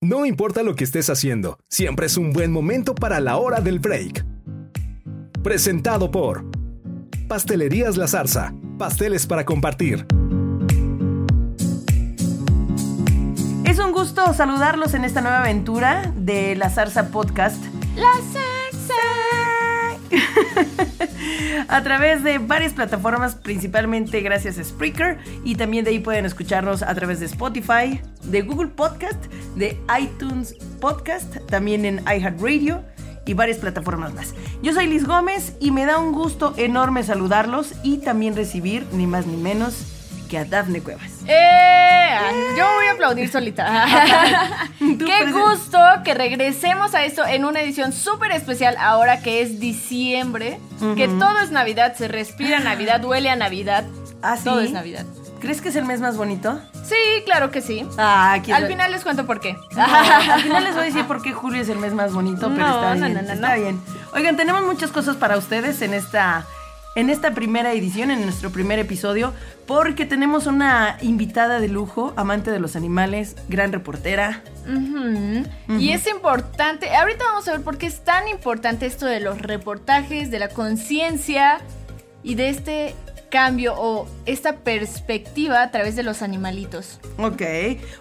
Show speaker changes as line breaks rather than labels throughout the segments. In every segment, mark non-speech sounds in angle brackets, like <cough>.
No importa lo que estés haciendo, siempre es un buen momento para la hora del break. Presentado por Pastelerías La Zarza, pasteles para compartir.
Es un gusto saludarlos en esta nueva aventura de La Zarza Podcast.
La Zarza. <laughs>
a través de varias plataformas, principalmente gracias a Spreaker, y también de ahí pueden escucharnos a través de Spotify, de Google Podcast, de iTunes Podcast, también en iHeartRadio y varias plataformas más. Yo soy Liz Gómez y me da un gusto enorme saludarlos y también recibir ni más ni menos que a Dafne Cuevas.
¡Eh! Yo voy a aplaudir solita. <laughs> Qué gusto que regresemos a esto en una edición súper especial ahora que es diciembre, que todo es Navidad, se respira Navidad, huele a Navidad.
¿Ah, sí?
Todo es Navidad.
¿Crees que es el mes más bonito?
Sí, claro que sí.
Ah, aquí
Al final les cuento por qué. <laughs>
al final les voy a decir por qué julio es el mes más bonito, pero está
no,
bien. está bien. Oigan, tenemos muchas cosas para ustedes en esta, en esta primera edición, en nuestro primer episodio, porque tenemos una invitada de lujo, amante de los animales, gran reportera.
Y es importante, ahorita vamos a ver por qué es tan importante esto de los reportajes, de la conciencia y de este cambio o esta perspectiva a través de los animalitos.
Ok.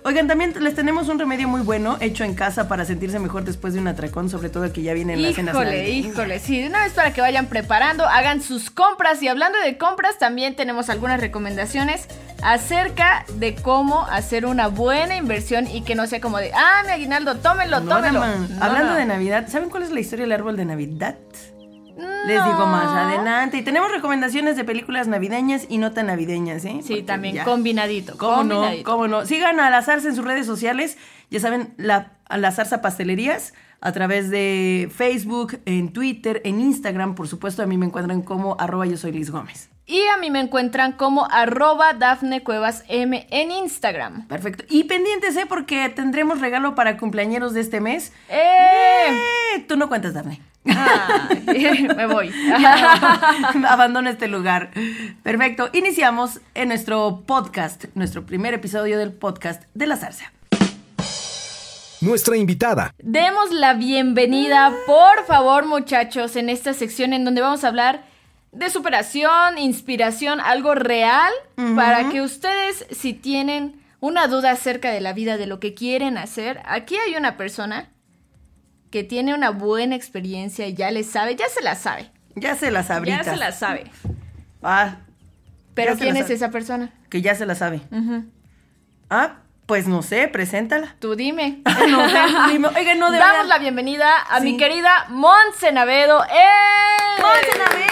Oigan, también les tenemos un remedio muy bueno hecho en casa para sentirse mejor después de un atracón, sobre todo que ya vienen las cenas
Híjole, híjole, sí, de una vez para que vayan preparando, hagan sus compras y hablando de compras también tenemos algunas recomendaciones acerca de cómo hacer una buena inversión y que no sea como de, ah, mi aguinaldo, tómelo,
No,
tómelo. No,
Hablando
no.
de Navidad, ¿saben cuál es la historia del árbol de Navidad?
No.
Les digo más adelante. Y tenemos recomendaciones de películas navideñas y no tan navideñas, ¿eh?
Sí,
Porque
también
ya.
combinadito.
¿Cómo no? ¿Cómo no? Sigan a la Zarza en sus redes sociales. Ya saben, la, a la Zarza Pastelerías a través de Facebook, en Twitter, en Instagram. Por supuesto, a mí me encuentran como arroba yo soy Liz Gómez.
Y a mí me encuentran como arroba Dafne Cuevas M en Instagram.
Perfecto. Y pendientes, ¿eh? Porque tendremos regalo para cumpleañeros de este mes.
¡Eh!
Eh, Tú no cuentas, Dafne.
Ay, <laughs> me voy. <laughs>
Abandona este lugar. Perfecto. Iniciamos en nuestro podcast, nuestro primer episodio del podcast de la zarza.
Nuestra invitada,
Demos la bienvenida, por favor, muchachos, en esta sección en donde vamos a hablar de superación, inspiración, algo real, para que ustedes, si tienen una duda acerca de la vida, de lo que quieren hacer, aquí hay una persona que tiene una buena experiencia y ya le sabe, ya se la sabe.
Ya se la sabrita.
Ya se la sabe.
Ah,
Pero ¿quién es
sabe.
esa persona?
que ya se la sabe. Ah, pues no sé, preséntala.
Tú dime. <laughs>
No sé, dime. Oigan, no de
Damos la bienvenida a
Sí.
mi querida Monse Navedo. ¡Eh!
¡Monse Navedo!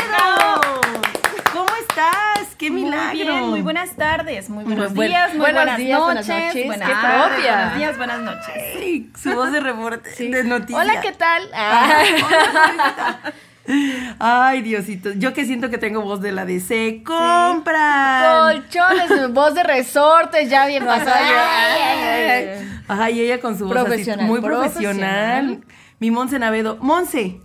¿Cómo estás? ¡Qué milagro!
Muy bien, muy buenas tardes, muy buenos
Muy buen-
días, muy
buenos
buenas,
días, buenas
noches,
noches,
buenas tardes, buenos días, buenas noches.
Ay, su voz de reporte, de noticia.
Hola, ¿qué tal? <laughs>
Ah, Ay, Diosito. Yo que siento que tengo voz de la de se compran.
Colchones, <laughs> voz de resortes, ya bien pasada. Ay, ay, ay.
Ella con su voz así, muy
profesional.
profesional. Mi Monse Navedo. Monse,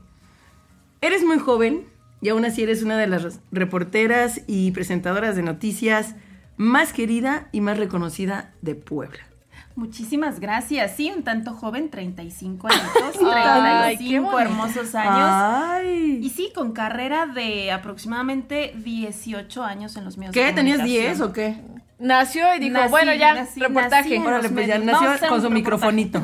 eres muy joven y aún así eres una de las reporteras y presentadoras de noticias más querida y más reconocida de Puebla.
Muchísimas gracias. Sí, un tanto joven, 35 <laughs> años,
Ay, qué
35
bonito.
hermosos años.
Ay.
Y sí, con carrera de aproximadamente 18 años en los medios
¿Qué?
de
¿Tenías
comunicación.
10 o qué?
Nació y dijo,
Nací,
bueno, ya,
nací,
reportaje.
nací
Órale, pues ya nació con su
reportaje.
microfonito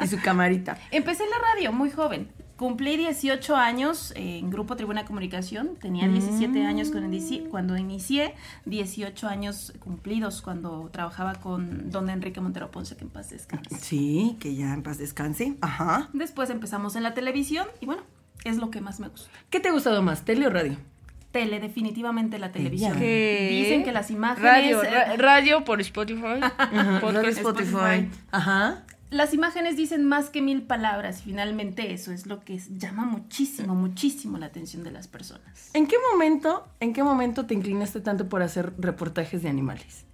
y su camarita.
Empecé en la radio muy joven. Cumplí 18 años en Grupo Tribuna Comunicación. Tenía 17 años cuando inicié, cuando inicié, 18 años cumplidos cuando trabajaba con don Enrique Montero Ponce, que en paz descanse.
Sí, que ya en paz descanse. Ajá.
Después empezamos en la televisión y bueno, es lo que más me gusta.
¿Qué te ha gustado más, tele o radio?
Tele, definitivamente la televisión.
¿Qué?
Dicen que las imágenes...
Radio,
eh,
ra- radio por Spotify. <laughs>
Ajá,
Podcast
radio Spotify. Ajá.
Las imágenes dicen más que mil palabras y finalmente eso es lo que llama muchísimo, muchísimo la atención de las personas.
¿En qué momento, en qué momento te inclinaste tanto por hacer reportajes de animales?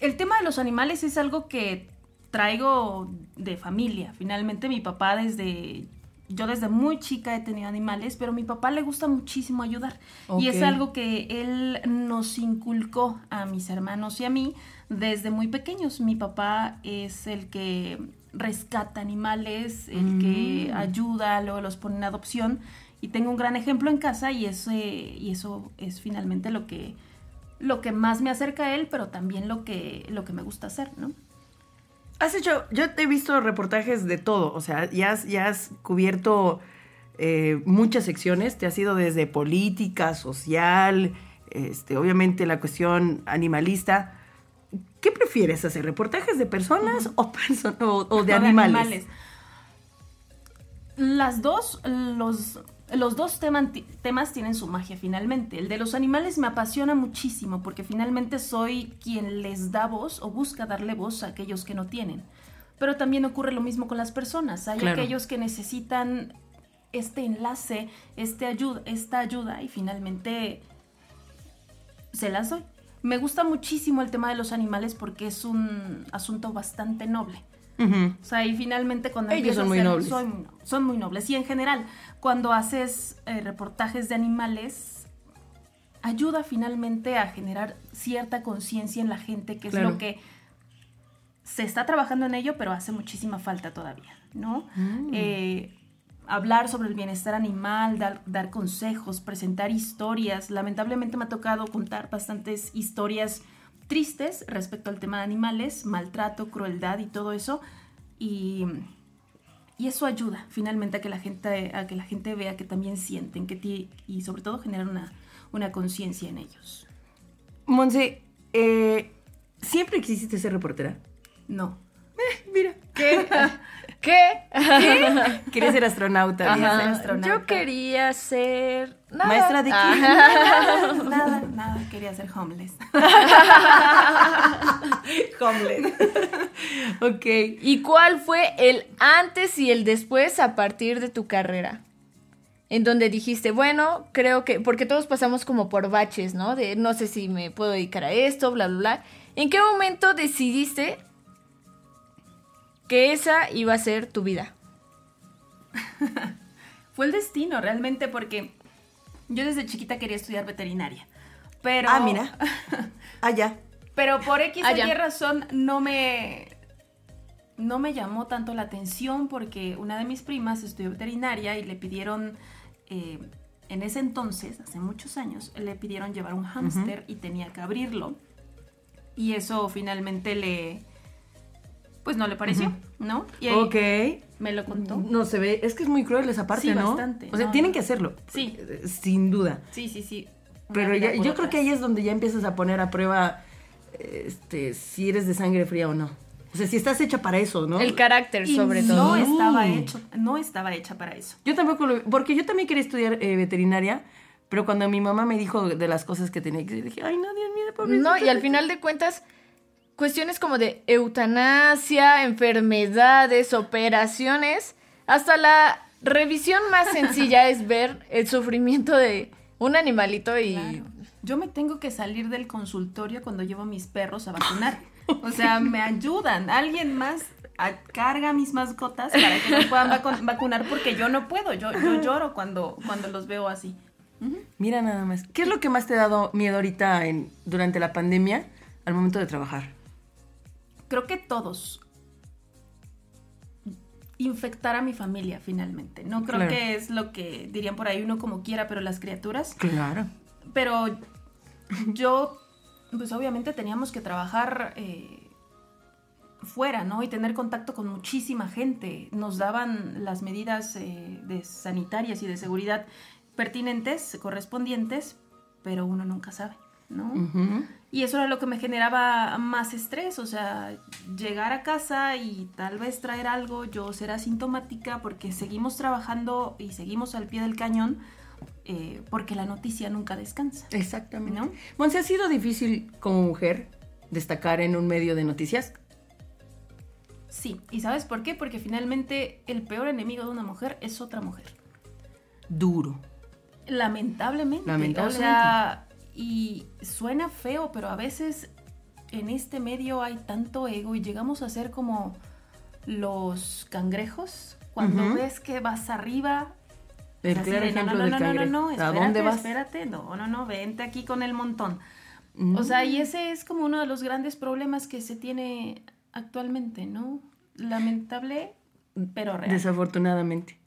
El tema de los animales es algo que traigo de familia. Finalmente mi papá desde yo desde muy chica he tenido animales, pero a mi papá le gusta muchísimo ayudar. Y es algo que él nos inculcó a mis hermanos y a mí desde muy pequeños. Mi papá es el que rescata animales, el que ayuda, luego los pone en adopción. Y tengo un gran ejemplo en casa y, ese, y eso es finalmente lo que, lo que más me acerca a él, pero también lo que, lo que me gusta hacer, ¿no?
Has hecho, yo te he visto reportajes de todo, o sea, ya has, ya has cubierto eh, muchas secciones, te has ido desde política, social, este, obviamente la cuestión animalista. ¿Qué prefieres hacer? ¿Reportajes de personas o, perso- o- o de animales?
Las dos, los, los dos teman- temas tienen su magia finalmente. El de los animales me apasiona muchísimo porque finalmente soy quien les da voz o busca darle voz a aquellos que no tienen. Pero también ocurre lo mismo con las personas. Hay
Claro.
aquellos que necesitan este enlace, este ayuda, esta ayuda y finalmente se las doy. Me gusta muchísimo el tema de los animales porque es un asunto bastante noble. O sea, y finalmente cuando
Ellos
empiezas
son
a
muy
hacer-
nobles.
Son, muy no- son muy nobles. Y en general, cuando haces eh, reportajes de animales, ayuda finalmente a generar cierta conciencia en la gente, que es
Claro.
lo que se está trabajando en ello, pero hace muchísima falta todavía, ¿no?
Mm.
Eh, hablar sobre el bienestar animal, dar, dar consejos, presentar historias. Lamentablemente me ha tocado contar bastantes historias tristes respecto al tema de animales, maltrato, crueldad y todo eso. Y, y eso ayuda finalmente a que la gente, a que la gente vea que también sienten que ti- y sobre todo generar una, una conciencia en ellos.
Monse, eh, ¿siempre quisiste ser reportera?
No.
Mira.
¿Qué? <laughs> ¿Qué? <laughs>
Quería ser astronauta.
Quería
Ajá.
ser astronauta.
Yo quería ser... nada.
Maestra de?
Ajá. <laughs>
Nada, nada, quería ser homeless. <laughs>
Homeland. ok.
¿Y cuál fue el antes y el después a partir de tu carrera? En donde dijiste, bueno, creo que, porque todos pasamos como por baches, ¿no? De no sé si me puedo dedicar a esto, bla, bla, bla. ¿En qué momento decidiste que esa iba a ser tu vida? <laughs>
Fue el destino realmente porque yo desde chiquita quería estudiar veterinaria. Pero,
Ah, mira. <laughs> Ah, ya.
Pero por X o. Y razón no me, no me llamó tanto la atención porque una de mis primas estudió veterinaria y le pidieron, eh, en ese entonces, hace muchos años, le pidieron llevar un hámster y tenía que abrirlo. Y eso finalmente le, pues no le pareció, ¿no? Y ahí
Ok.
me lo contó.
No se ve, es que es muy cruel esa parte,
Sí,
¿no?
bastante,
O sea,
no,
tienen
no.
que hacerlo.
Sí.
Sin duda.
Sí, sí, sí. Una
Pero ya- yo creo que ahí es donde ya empiezas a poner a prueba este, si eres de sangre fría o no. O sea, si estás hecha para eso, ¿no?
El carácter,
Y
sobre
no
todo.
estaba
Sí.
hecho, no estaba hecha para eso.
Yo tampoco lo, porque yo también quería estudiar eh, veterinaria, pero cuando mi mamá me dijo de las cosas que tenía que hacer, dije, ay, no, Dios mío, pobrecita.
No, y al final de cuentas, cuestiones como de eutanasia, enfermedades, operaciones, hasta la revisión más <laughs> sencilla es ver el sufrimiento de un animalito y...
Claro. Yo me tengo que salir del consultorio cuando llevo a mis perros a vacunar. O sea, <laughs> me ayudan. Alguien más a- carga mis mascotas para que los puedan vacu- vacunar porque yo no puedo. Yo, yo lloro cuando, cuando los veo así.
Mira nada más. ¿Qué es lo que más te ha dado miedo ahorita en, durante la pandemia al momento de trabajar?
Creo que todos infectar a mi familia finalmente. No creo
Claro.
que es lo que dirían por ahí uno como quiera, pero las criaturas.
Claro.
Pero yo, pues obviamente teníamos que trabajar eh, fuera, ¿no? Y tener contacto con muchísima gente. Nos daban las medidas eh, de sanitarias y de seguridad pertinentes, correspondientes, pero uno nunca sabe, ¿no? Y eso era lo que me generaba más estrés, o sea, llegar a casa y tal vez traer algo, yo ser asintomática porque seguimos trabajando y seguimos al pie del cañón eh, porque la noticia nunca descansa.
Exactamente.
¿No?
Monse, ¿ha sido difícil como mujer destacar en un medio de noticias?
Sí, ¿y sabes por qué? Porque finalmente el peor enemigo de una mujer es otra mujer.
Duro.
Lamentablemente.
Lamentablemente.
O sea, y suena feo, pero a veces en este medio hay tanto ego y llegamos a ser como los cangrejos. Cuando ves que vas arriba.
El claro
de,
ejemplo
no, no,
del
no, no, no, no,
¿A
espérate,
dónde vas?
Espérate, no, no, no, vente aquí con el montón.
Mm.
O sea, y ese es como uno de los grandes problemas que se tiene actualmente, ¿no? lamentable, pero real.
Desafortunadamente.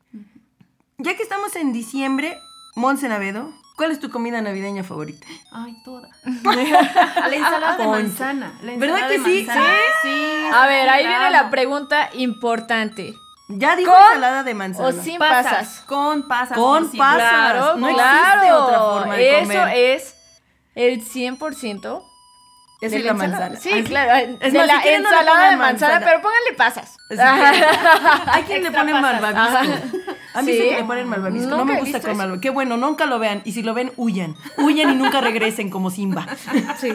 Ya que estamos en diciembre, Monse Navedo, ¿cuál es tu comida navideña favorita?
Ay, toda. <laughs> la ensalada de manzana. La
¿Verdad que sí?
manzana. Sí.
A ver, ahí viene la pregunta importante.
Ya dijo
¿Con
ensalada de manzana.
o sin pasas?
Con pasas.
Con pasas.
Claro,
no
claro.
existe otra forma de
Eso
comer.
es el 100%
Esa
de
es la
ensalada.
manzana.
Sí, claro.
Es
de
más,
la
si no
ensalada de manzana,
manzana.
pero pónganle pasas.
Hay quien le pone
pasas.
malvavisco. A mí sí que le ponen malvavisco. No me gusta
visto
con malvavisco. Qué bueno, nunca lo vean. Y si lo ven, huyan. Huyan y nunca regresen como Simba. <laughs>
Sí.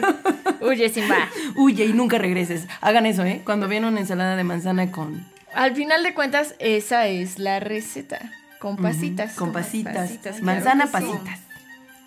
Huye, Simba.
Huye y nunca regreses. Hagan eso, ¿eh? Cuando ven una ensalada de manzana con,
Al final de cuentas, esa es la receta. Con pasitas.
con pasitas.
Pasitas,
manzana,
claro que sí.
pasitas.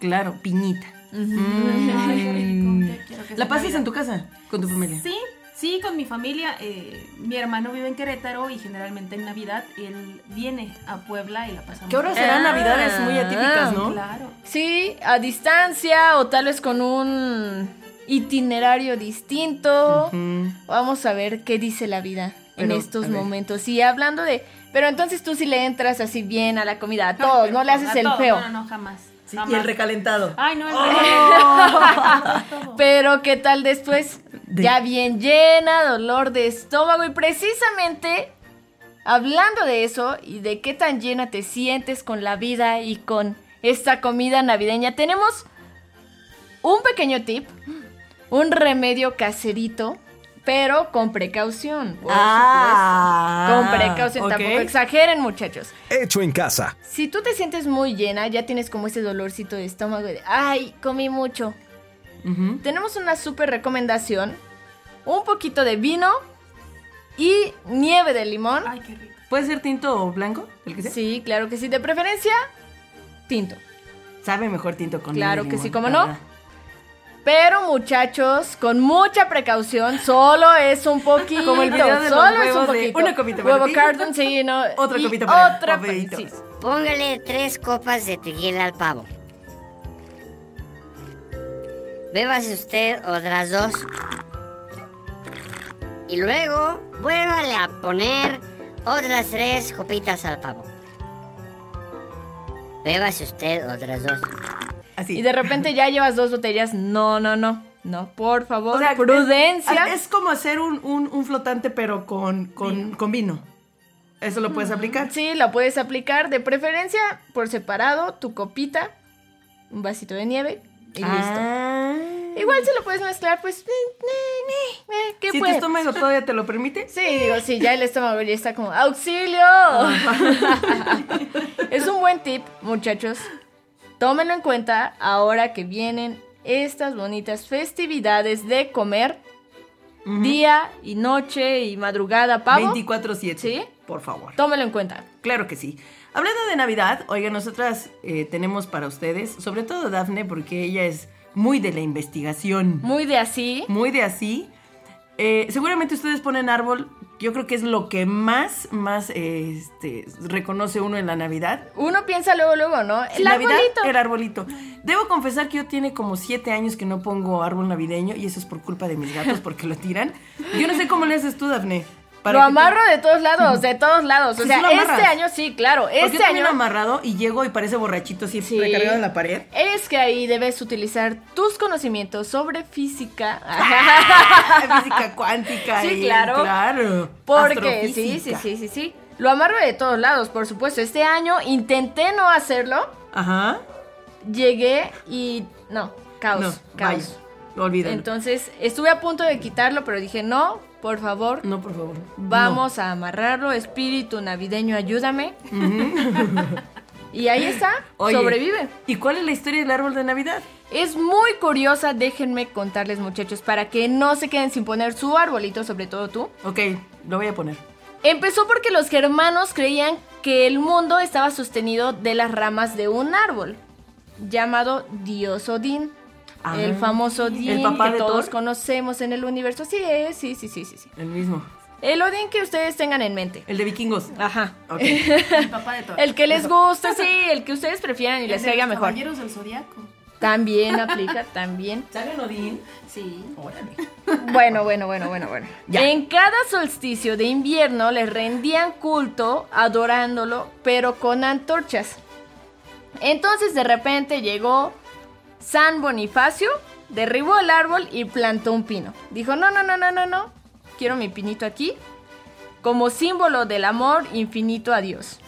Claro, piñita.
Ay, qué rico.
Mm.
ya quiero que
¿La pasas en tu casa? ¿Con tu familia?
Sí, sí, con mi familia. eh, mi hermano vive en Querétaro y generalmente en Navidad él viene a Puebla y la pasamos.
Que ahora serán
Ah.
navidades muy atípicas, ¿no?
Claro.
Sí, a distancia o tal vez con un itinerario distinto. Vamos a ver qué dice la vida en estos momentos. Y hablando de... Pero entonces tú sí le entras así bien a la comida, a todos, no le haces el
todos,
feo.
No, no, no, jamás.
Sí, y el recalentado.
Ay, no, el todo. <laughs>
Pero qué tal después,
De-
ya bien llena, dolor de estómago y precisamente hablando de eso y de qué tan llena te sientes con la vida y con esta comida navideña, tenemos un pequeño tip, un remedio caserito, pero con precaución. por
Ah,
supuesto. Con precaución,
ok.
tampoco exageren muchachos.
Hecho en casa.
Si tú te sientes muy llena, ya tienes como ese dolorcito de estómago de, ay, comí mucho. Tenemos una súper recomendación. Un poquito de vino y nieve de limón.
Ay, qué rico.
¿Puede ser tinto o blanco? El que sea.
Sí, claro que sí. De preferencia, tinto.
Sabe mejor tinto con
Claro
nieve de
que sí,
limón,
¿cómo
la
no?
verdad.
Pero muchachos, con mucha precaución, solo es un poquito.
Como el video de los
solo es un poquito.
una copita para
Huevo carton, sí, no.
Otra
y
copita para
otra sí.
Póngale tres copas de tequila al pavo. Bébase usted otras dos. Y luego vuélvale a poner otras tres copitas al pavo. Bébase usted otras dos.
Así.
Y de repente ya llevas dos botellas. No, no, no. No, por favor,
O sea,
prudencia.
Es, es como hacer un, un- un flotante, pero con, con, con vino. Eso lo puedes aplicar.
Sí, la puedes aplicar de preferencia por separado, tu copita, un vasito de nieve y listo.
Ah.
Igual si lo puedes mezclar, pues, eh, eh, eh, ¿qué
Si tu
puede?
estómago todavía te lo permite.
Sí, digo, sí, ya el estómago ya está como, ¡auxilio! <laughs> <laughs> es un buen tip, muchachos. Tómenlo en cuenta ahora que vienen estas bonitas festividades de comer día y noche y madrugada, pavo.
24-7.
¿Sí?
Por favor.
Tómenlo en cuenta.
Claro que sí. Hablando de Navidad, oigan, nosotras eh, tenemos para ustedes, sobre todo Dafne, porque ella es muy de la investigación,
Muy de así.
muy de así. Eh, seguramente ustedes ponen árbol, yo creo que es lo que más, más este, reconoce uno en la Navidad.
Uno piensa luego, luego, ¿no? El
Navidad,
arbolito.
el arbolito. Debo confesar que yo tiene como siete años que no pongo árbol navideño y eso es por culpa de mis gatos porque lo tiran. Yo no sé cómo le haces tú, Dafne. Para
Lo amarro de todos lados, de todos lados. O
Sí,
sea,
sí
este año sí, claro. Este año.
amarrado y llego y parece borrachito así
Sí.
recargado en la pared.
Es que ahí debes utilizar tus conocimientos sobre física. <laughs>
Física cuántica.
Sí,
y-
claro.
Claro.
Porque sí, sí, sí, sí, sí. Lo amarro de todos lados, por supuesto. Este año intenté no hacerlo.
Ajá.
Llegué y. No, caos.
No,
caos.
vaya. Olvídalo.
Entonces, estuve a punto de quitarlo, pero dije, no, por favor,
no, por favor.
Vamos a amarrarlo, espíritu navideño, ayúdame. <laughs> y ahí está,
Oye,
sobrevive.
¿Y cuál es la historia del árbol de Navidad?
Es muy curiosa, déjenme contarles muchachos, para que no se queden sin poner su arbolito, sobre todo tú.
Ok, lo voy a poner.
Empezó porque los germanos creían que el mundo estaba sostenido de las ramas de un árbol, llamado Dios Odín.
Ah,
el famoso Odín
¿el papá
que
de
todos
Thor?
conocemos en el universo. Sí, es, sí, sí, sí, sí, sí.
El mismo.
El Odín que ustedes tengan en mente.
El de vikingos.
Ajá.
Ok. <laughs>
El papá de todos.
El que les guste, sí, el que ustedes prefieran y les
El
caiga mejor.
Caballeros del Zodiaco.
También <laughs> aplica, también.
¿Sale un Odín?
Sí.
Órale.
Bueno, bueno, bueno, bueno, bueno.
Ya.
En cada solsticio de invierno les rendían culto adorándolo, pero con antorchas. Entonces de repente llegó San Bonifacio, derribó el árbol y plantó un pino. Dijo, no, no, no, no, no, no, quiero mi pinito aquí, como símbolo del amor infinito a Dios.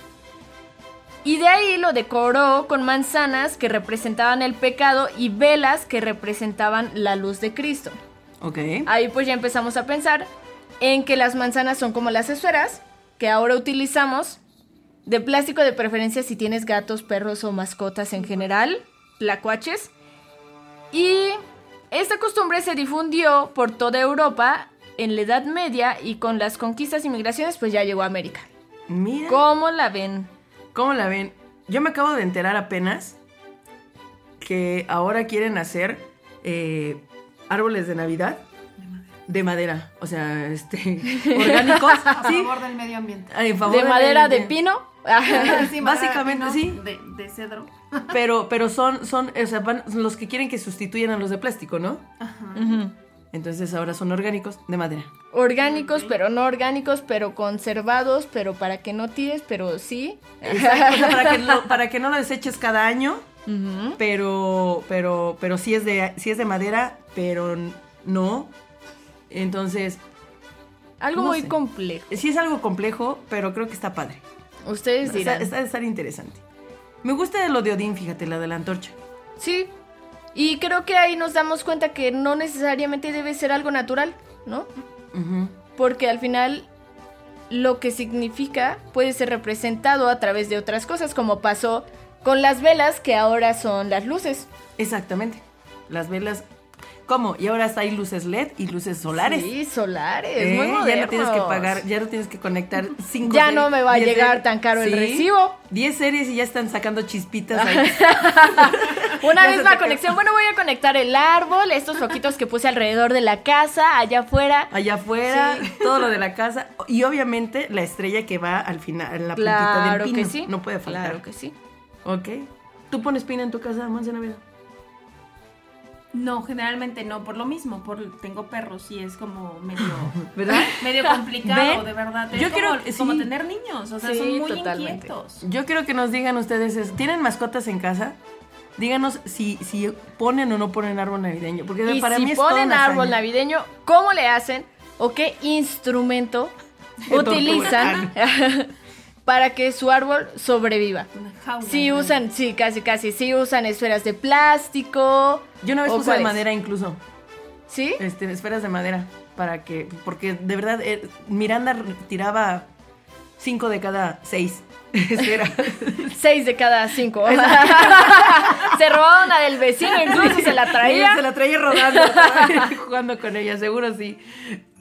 Y de ahí lo decoró con manzanas que representaban el pecado y velas que representaban la luz de Cristo.
Ok.
Ahí pues ya empezamos a pensar en que las manzanas son como las esferas que ahora utilizamos de plástico de preferencia si tienes gatos, perros o mascotas en general, tlacuaches. Y esta costumbre se difundió por toda Europa en la Edad Media y con las conquistas y migraciones pues ya llegó a América.
Mira.
¿Cómo la ven?
¿Cómo la ven? Yo me acabo de enterar apenas que ahora quieren hacer eh, árboles de Navidad de madera. O sea, este, <laughs> orgánicos.
A
sí.
favor del medio ambiente.
En favor
¿De
del
madera de pino? <laughs>
Sí, <laughs>
Básicamente, sí.
De, de cedro. <laughs>
Pero, pero son, son, o sea, van- los que quieren que sustituyan a los de plástico, ¿no?
Ujú.
Entonces ahora son orgánicos de madera.
Orgánicos, pero no orgánicos, pero conservados, pero para que no tires, pero sí.
Exacto, o sea, para, que lo- para que no lo deseches cada año, pero, pero, pero sí es de, sí es de madera, pero no. Entonces,
Algo
No
muy
sé.
complejo.
sí es algo complejo, pero creo que está padre.
Ustedes dirán.
está estar interesante. Me gusta lo de Odín, fíjate, la de la antorcha.
Sí. Y creo que ahí nos damos cuenta que no necesariamente debe ser algo natural, ¿no? Porque al final lo que significa puede ser representado a través de otras cosas, como pasó con las velas que ahora son las luces.
Exactamente. Las velas. ¿Cómo? Y ahora hay luces LED y luces solares.
Sí, solares,
¿Eh?
muy modernos.
Ya no tienes que pagar, ya no tienes que conectar cinco
Ya no me va a llegar tan caro el recibo.
10 series y ya están sacando chispitas ahí. <laughs>
Una misma conexión. Bueno, voy a conectar el árbol, estos foquitos que puse alrededor de la casa, allá afuera.
allá afuera, <laughs> todo lo de la casa y obviamente la estrella que va al final, en la puntita
Claro
del
que
pino.
sí.
No puede faltar.
Claro que sí.
Ok. ¿Tú pones pino en tu casa, Monse Navidad?
No, generalmente no, por lo mismo, por tengo perros y es como medio <laughs>
¿Verdad?
medio complicado,
¿Ven?
de verdad. Es
Yo
como,
creo
como tener niños, o sea,
Sí,
son muy
totalmente.
inquietos.
Yo quiero que nos digan ustedes, es, ¿tienen mascotas en casa? Díganos si, si ponen o no ponen árbol navideño. Porque
Y
para
si
mí es toda
ponen
una
árbol
hazaña.
navideño, ¿cómo le hacen? ¿O qué instrumento utilizan <laughs> para que su árbol sobreviva?
Jaula.
Si
¿no?
usan, sí, casi, casi, si usan esferas de plástico.
Yo una vez
¿o
puse de madera incluso.
¿Sí?
este, esferas de madera para que porque de verdad eh, Miranda tiraba cinco de cada seis <laughs> esferas. <laughs>
Seis de cada cinco. <laughs> se robaba una del vecino, incluso se la traía.
se la traía rodando jugando con ella seguro sí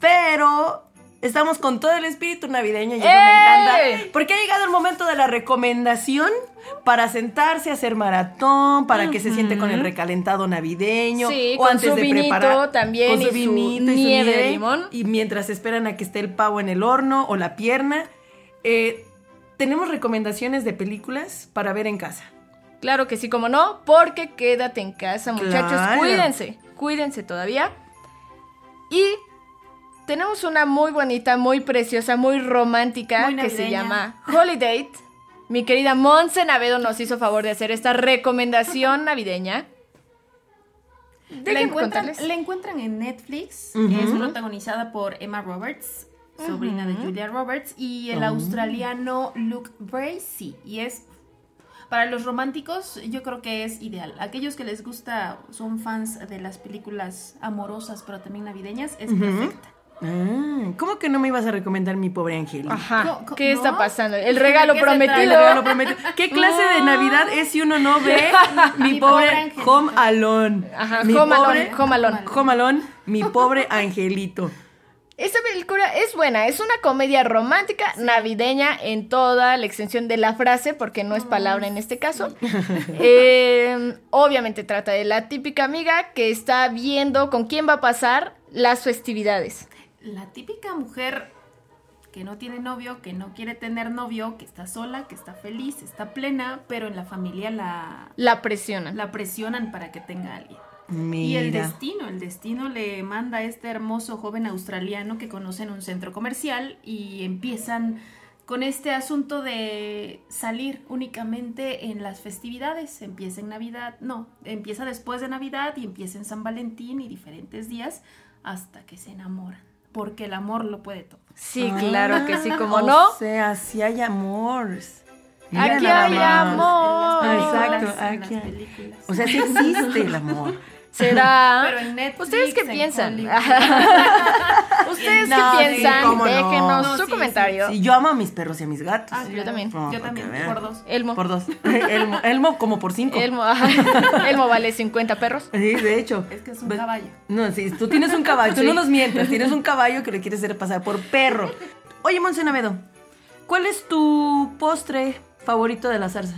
pero estamos con todo el espíritu navideño y eso me
¡Eh!
encanta porque ha llegado el momento de la recomendación para sentarse a hacer maratón para que se siente con el recalentado navideño
Sí,
o
con
antes
su
de
vinito
preparar
también
con
y
su
su
vinito y su
nieve de limón.
y mientras esperan a que esté el pavo en el horno o la pierna eh, tenemos recomendaciones de películas para ver en casa
Claro que sí, como no, porque quédate en casa, muchachos.
Claro.
Cuídense, cuídense todavía. Y tenemos una muy bonita, muy preciosa, muy romántica
Muy
que se llama Holiday. Mi querida Monse Navedo nos hizo favor de hacer esta recomendación <laughs> navideña.
La encuentran, la encuentran en Netflix.
Ujú.
Es protagonizada por Emma Roberts, sobrina de Julia Roberts, y el australiano Luke Bracey. Y es. Para los románticos, yo creo que es ideal. Aquellos que les gusta, son fans de las películas amorosas, pero también navideñas, es perfecta.
Ah, ¿Cómo que no me ibas a recomendar mi pobre Angelito?
Ajá. ¿Qué
¿no?
está pasando? El regalo
¿De qué se
prometido.
El regalo prometido. ¿Qué clase de <laughs> Navidad es si uno no ve <laughs> mi
Mi
pobre
pobre.
Home Alone?
Ajá,
mi
Home
pobre
Alone, Home Alone.
Home Alone, mi pobre angelito.
Esta película es buena, es una comedia romántica navideña en toda la extensión de la frase, porque no es palabra en este caso. <laughs> Eh, obviamente trata de la típica amiga que está viendo con quién va a pasar las festividades.
La típica mujer que no tiene novio, que no quiere tener novio, que está sola, que está feliz, está plena, pero en la familia la,
La presionan.
la presionan para que tenga a alguien. Y el destino, el destino le manda a este hermoso joven australiano que conoce en un centro comercial y empiezan con este asunto de salir únicamente en las festividades. Empieza en Navidad, no, empieza después de Navidad y empieza en San Valentín y diferentes días hasta que se enamoran. Porque el amor lo puede todo.
Sí, claro que sí, como
o
no.
sea, sí hay amores.
Aquí hay amor.
Exacto, aquí. O sea, sí existe el amor.
¿Será? <laughs>
Pero en Netflix,
¿Ustedes qué
en
piensan? <laughs> ¿Ustedes
No,
qué piensan? Déjenos
No,
su
sí,
comentario.
Sí, yo amo a mis perros y a mis gatos.
Ah,
Yo también.
No,
Yo también, por dos.
Elmo.
Por dos. <laughs> Elmo, Elmo como por cinco.
Elmo, ajá. Elmo vale 50 perros.
Sí, de hecho.
Es que es un
Pues-
caballo.
No, sí, tú tienes un caballo, tú no nos mientas, tienes un caballo que le quieres hacer pasar por perro. Oye, Monse Navedo, ¿cuál es tu postre favorito de la zarza?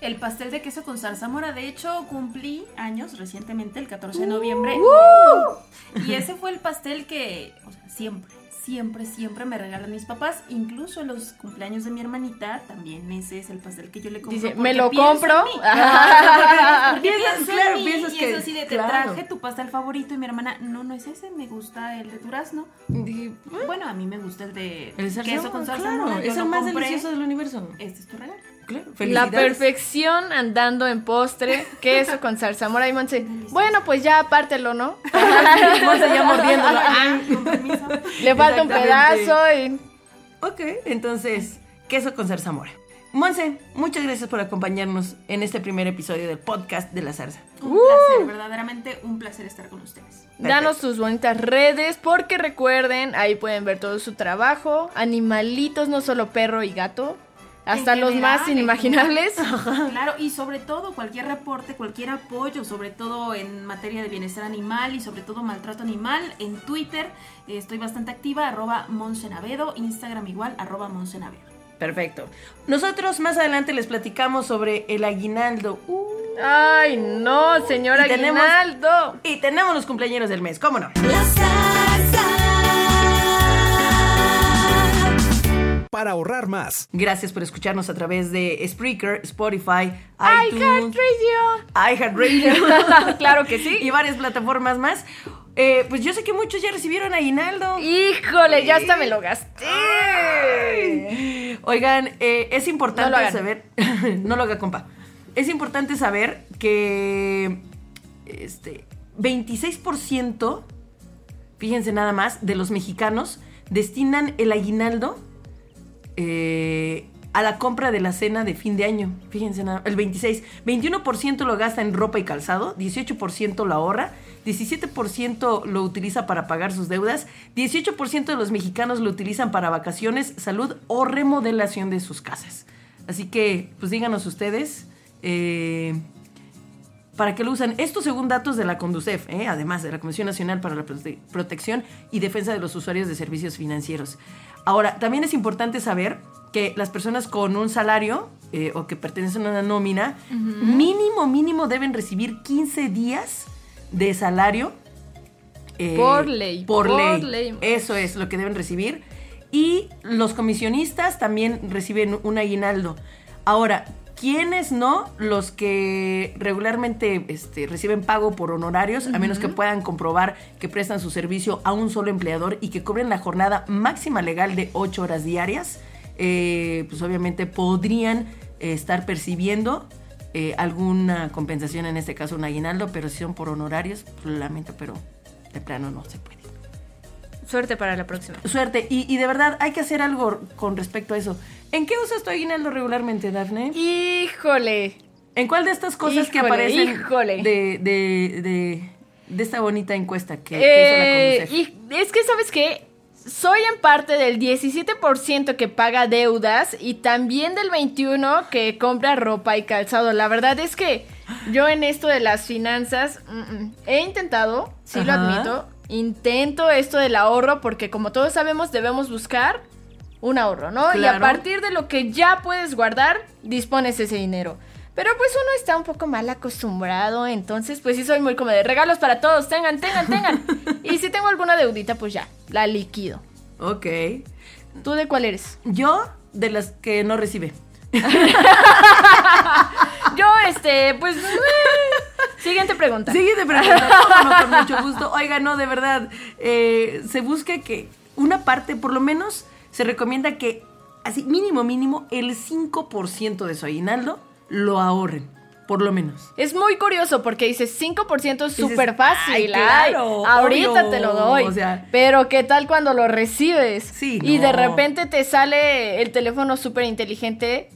El pastel de queso con zarzamora. De hecho, cumplí años recientemente, el 14 de noviembre. Y ese fue el pastel que, o sea, siempre, siempre, siempre me regalan mis papás. Incluso en los cumpleaños de mi hermanita, también ese es el pastel que yo le compro.
Dice, ¿me lo compro? <laughs>
Piensas, claro, piensas
y
que-
es así de, te
claro.
traje tu pastel favorito. Y mi hermana, no, no es ese, me gusta el de durazno. Bueno, a mí me gusta el de
El
queso con
claro,
zarzamora. yo
es el más
compré.
delicioso del universo.
Este es tu regalo.
Claro,
La perfección andando en postre, queso con zarzamora y Monse. Bueno, pues ya apártelo, ¿no? <laughs>
Monse ya mordiéndolo. Ah.
Con permiso. <laughs>
Le falta un pedazo y...
Ok, entonces, queso con zarzamora. Monse, muchas gracias por acompañarnos en este primer episodio del podcast de la zarza.
Un placer, verdaderamente un placer estar con ustedes.
Danos sus bonitas redes porque recuerden, ahí pueden ver todo su trabajo, animalitos, no solo perro y gato, hasta los más inimaginables. <laughs>
Claro, y sobre todo cualquier reporte, cualquier apoyo, sobre todo en materia de bienestar animal y sobre todo maltrato animal, en Twitter eh, estoy bastante activa, arroba Monsenavedo, Instagram igual, arroba Monsenavedo.
Perfecto. Nosotros más adelante les platicamos sobre el aguinaldo. Uh,
Ay, no, señor
Y tenemos-
Aguinaldo.
y tenemos los cumpleaños del mes, ¿cómo no?
Para ahorrar más,
Gracias por escucharnos a través de Spreaker, Spotify,
iHeartRadio.
iHeartRadio <laughs>
claro que sí.
y varias plataformas más. Eh, pues yo sé que muchos ya recibieron aguinaldo.
Híjole, ya hasta me lo gasté.
Oigan, eh, es importante
No lo hagan.
saber. <laughs> no lo haga, compa. Es importante saber que. Este. 26%, fíjense nada más, de los mexicanos destinan el aguinaldo eh, a la compra de la cena de fin de año. Fíjense el 26. 21% lo gasta en ropa y calzado, 18% lo ahorra, 17% lo utiliza para pagar sus deudas, 18% de los mexicanos lo utilizan para vacaciones, salud o remodelación de sus casas. Así que, pues díganos ustedes. eh, ¿Para qué lo usan? Esto según datos de la Conducef, ¿eh? además de la Comisión Nacional para la Prote- Protección y Defensa de los Usuarios de Servicios Financieros. Ahora, también es importante saber que las personas con un salario eh, o que pertenecen a una nómina, mínimo, mínimo deben recibir 15 días de salario. eh,
Por ley,
Por,
por
ley.
ley.
Eso es lo que deben recibir. Y los comisionistas también reciben un aguinaldo. Ahora, ¿quiénes no? Los que regularmente este, reciben pago por honorarios, a menos que puedan comprobar que prestan su servicio a un solo empleador y que cobren la jornada máxima legal de 8 horas diarias, eh, pues obviamente podrían eh, estar percibiendo eh, alguna compensación, en este caso un aguinaldo, pero si son por honorarios, pues, lo lamento, pero de plano no se puede.
Suerte para la próxima.
Suerte. Y, y de verdad hay que hacer algo con respecto a eso. ¿En qué usas tu aguinaldo regularmente, Dafne?
Híjole.
¿En cuál de estas cosas que aparecen
híjole.
De, de, de, de esta bonita encuesta que, que
Eh,
hizo la Conducef?
y es que, ¿sabes qué? Soy en parte del 17% que paga deudas y también del 21% que compra ropa y calzado. La verdad es que yo en esto de las finanzas mm, mm, he intentado, sí lo admito, intento esto del ahorro porque como todos sabemos debemos buscar un ahorro, ¿no? Y a partir de lo que ya puedes guardar, dispones ese dinero. Pero pues uno está un poco mal acostumbrado, entonces pues sí soy muy como de regalos para todos, tengan, tengan, tengan. <laughs> y si tengo alguna deudita, pues ya, la liquido.
Ok.
¿Tú de cuál eres?
Yo, de las que no recibe. <laughs>
Yo, este, pues. Siguiente pregunta.
Siguiente pregunta. No, no, con mucho gusto. Oiga, no, de verdad. eh, se busca que una parte, por lo menos, se recomienda que, así, mínimo, mínimo, el 5% de su aguinaldo lo ahorren. Por lo menos.
Es muy curioso porque dices 5% es súper fácil.
"Ay,
ay,
claro,
ahorita
obvio".
te lo doy.
O sea-
pero ¿qué tal cuando lo recibes?
Sí,
Y
no.
de repente te sale el teléfono súper inteligente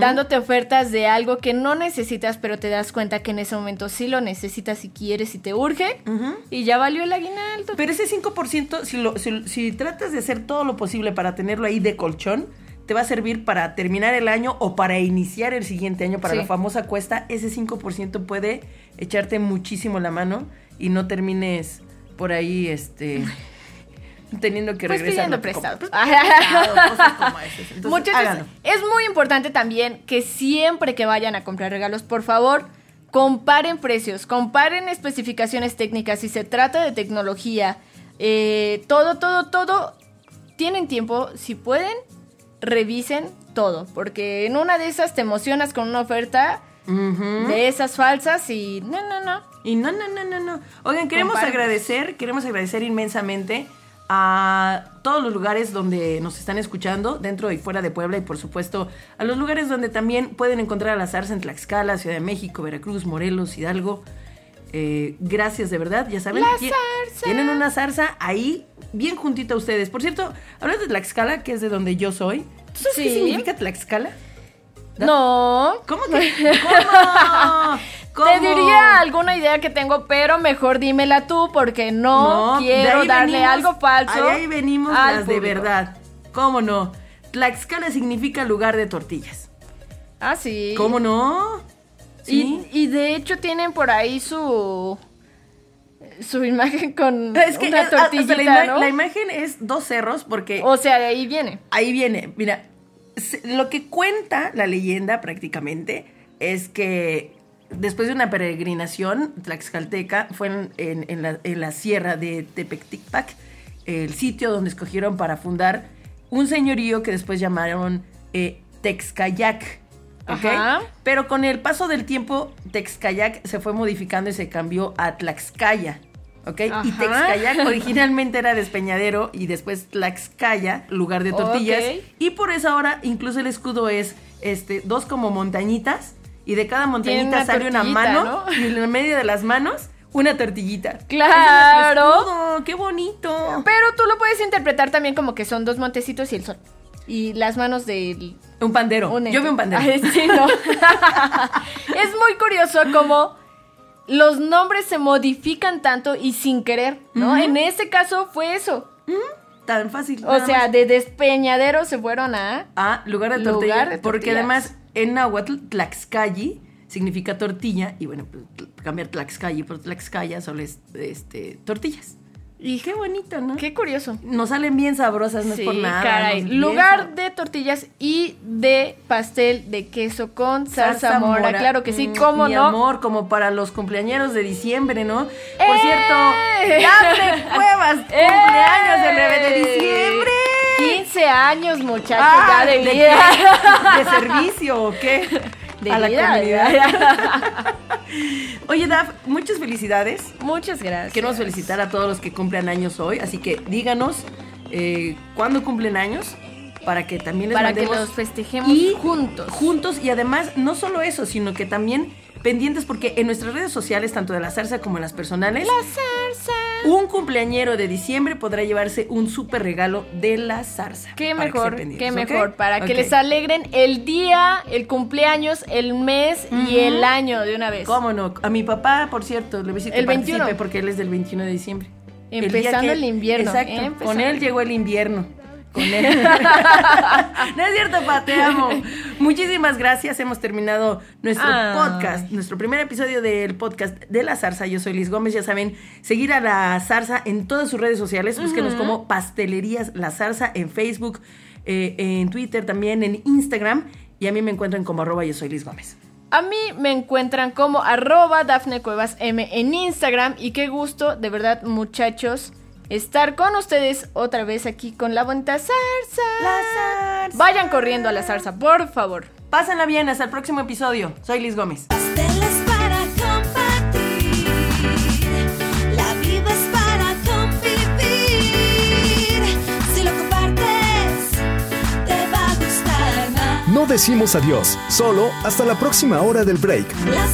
dándote ofertas de algo que no necesitas, pero te das cuenta que en ese momento sí lo necesitas y quieres y te urge. Y ya valió el aguinaldo.
Pero ese 5%, si, lo, si, si tratas de hacer todo lo posible para tenerlo ahí de colchón, te va a servir para terminar el año o para iniciar el siguiente año para
Sí.
la famosa cuesta. Ese 5% puede echarte muchísimo la mano y no termines por ahí, este... Teniendo que
Pues
regresar.
pidiendo prestado.
Pues, prestado, cosas como esas. <laughs> Entonces,
Muchachos,
háganlo.
es muy importante también que siempre que vayan a comprar regalos, por favor, comparen precios, comparen especificaciones técnicas. Si se trata de tecnología, eh, todo, todo, todo, tienen tiempo, si pueden, revisen todo, porque en una de esas te emocionas con una oferta de esas falsas y no, no, no.
Y no, no, no, no, no. Oigan, queremos agradecer, queremos agradecer inmensamente a todos los lugares donde nos están escuchando, dentro y fuera de Puebla, y por supuesto a los lugares donde también pueden encontrar a la zarza en Tlaxcala, Ciudad de México, Veracruz, Morelos, Hidalgo. Eh, gracias de verdad, ya saben.
La zarza.
Tienen una zarza ahí, bien juntita a ustedes. Por cierto, hablando de Tlaxcala, que es de donde yo soy, ¿tú sabes qué significa Tlaxcala?
No.
¿Cómo que? ¿Cómo? <laughs> ¿Cómo?
Te diría alguna idea que tengo, pero mejor dímela tú porque no, quiero darle
venimos-
algo falso.
ahí venimos
al
las de verdad. ¿Cómo no? Tlaxcala significa lugar de tortillas.
Ah, sí.
¿Cómo no? Sí.
Y, y de hecho tienen por ahí su su imagen con
es que
una
hasta
tortillita,
la, ima-
¿no?
la imagen es dos cerros porque
O sea, de ahí viene.
ahí viene, mira, lo que cuenta la leyenda prácticamente es que después de una peregrinación tlaxcalteca fue en, en- en la, en la sierra de Tepecticpac, el sitio donde escogieron para fundar un señorío que después llamaron eh, Texcayac. ¿ok?
Ajá.
Pero con el paso del tiempo, Texcayac se fue modificando y se cambió a Tlaxcaya. ¿Ok? Y. Texcayac originalmente era despeñadero y después Tlaxcaya, lugar de tortillas. Y por eso ahora incluso el escudo es este, dos como montañitas. Y de cada montañita
una
sale una mano.
¿no?
Y en medio de las manos, una tortillita.
Claro.
Es ¡Qué bonito!
Pero tú lo puedes interpretar también como que son dos montecitos y el sol. Y las manos del
Un pandero.
un
Yo veo un pandero.
Ay, sí, no. <laughs> es muy curioso cómo los nombres se modifican tanto y sin querer, ¿no? En este caso fue eso.
Tan fácil.
O sea,
más.
de despeñadero se fueron a
Ah, lugar de
Lugar
tortilla.
de
porque además en náhuatl, Tlaxcalli significa tortilla. Y bueno, pues, cambiar Tlaxcalli por Tlaxcaya solo es este, tortillas. Y qué bonito, ¿no?
Qué curioso.
Nos salen bien sabrosas, no
sí,
es por nada.
caray. Lugar de tortillas y de pastel de queso con salsa mora.
mora.
Claro que sí,
Mm,
¿cómo
mi
no?
amor, como para los cumpleañeros de diciembre, ¿no? Por
¡Eh!
cierto, Dafne Cuevas, <laughs> cumpleaños del 9 de diciembre.
15 años, muchachos,
Ah,
ya de
¿de
vida. <laughs>
¿De servicio o qué?
De
a la comunidad. <laughs> Oye, Daf, muchas felicidades.
Muchas gracias.
Queremos felicitar a todos los que cumplen años hoy, así que díganos eh, cuándo cumplen años para que también les
Para que los festejemos
y
juntos.
Juntos y además no solo eso, sino que también pendientes porque en nuestras redes sociales, tanto de la zarza como en las personales,
La zarza.
un cumpleañero de diciembre podrá llevarse un súper regalo de la zarza.
Qué mejor, qué mejor, para que les alegren el día, el cumpleaños, el mes y el año de una vez.
¿Cómo no? A mi papá, por cierto, le que
El 21.
participe porque él es del 21 de diciembre.
Empezando el invierno,
Exacto.
Empezando
Con él llegó el invierno. Con él. <laughs> no es cierto, pa, te amo. Muchísimas gracias. Hemos terminado nuestro
Ay.
podcast, nuestro primer episodio del podcast de La Zarza. Yo soy Liz Gómez. Ya saben, seguir a La Zarza en todas sus redes sociales. Búsquenos como Pastelerías La Zarza en Facebook, eh, en Twitter, también en Instagram. Y a mí me encuentran como arroba yo soy Liz Gómez.
A mí me encuentran como arroba Dafne Cuevas M en Instagram y qué gusto, de verdad muchachos, estar con ustedes otra vez aquí con la bonita zarza.
La zarza.
Vayan corriendo a la zarza, por favor.
Pásenla bien, hasta el próximo episodio. Soy Liz Gómez.
Pasteles para compartir. La vida es para convivir. Si lo compartes, te va a gustar más.
No decimos adiós, solo hasta la próxima hora del break.
La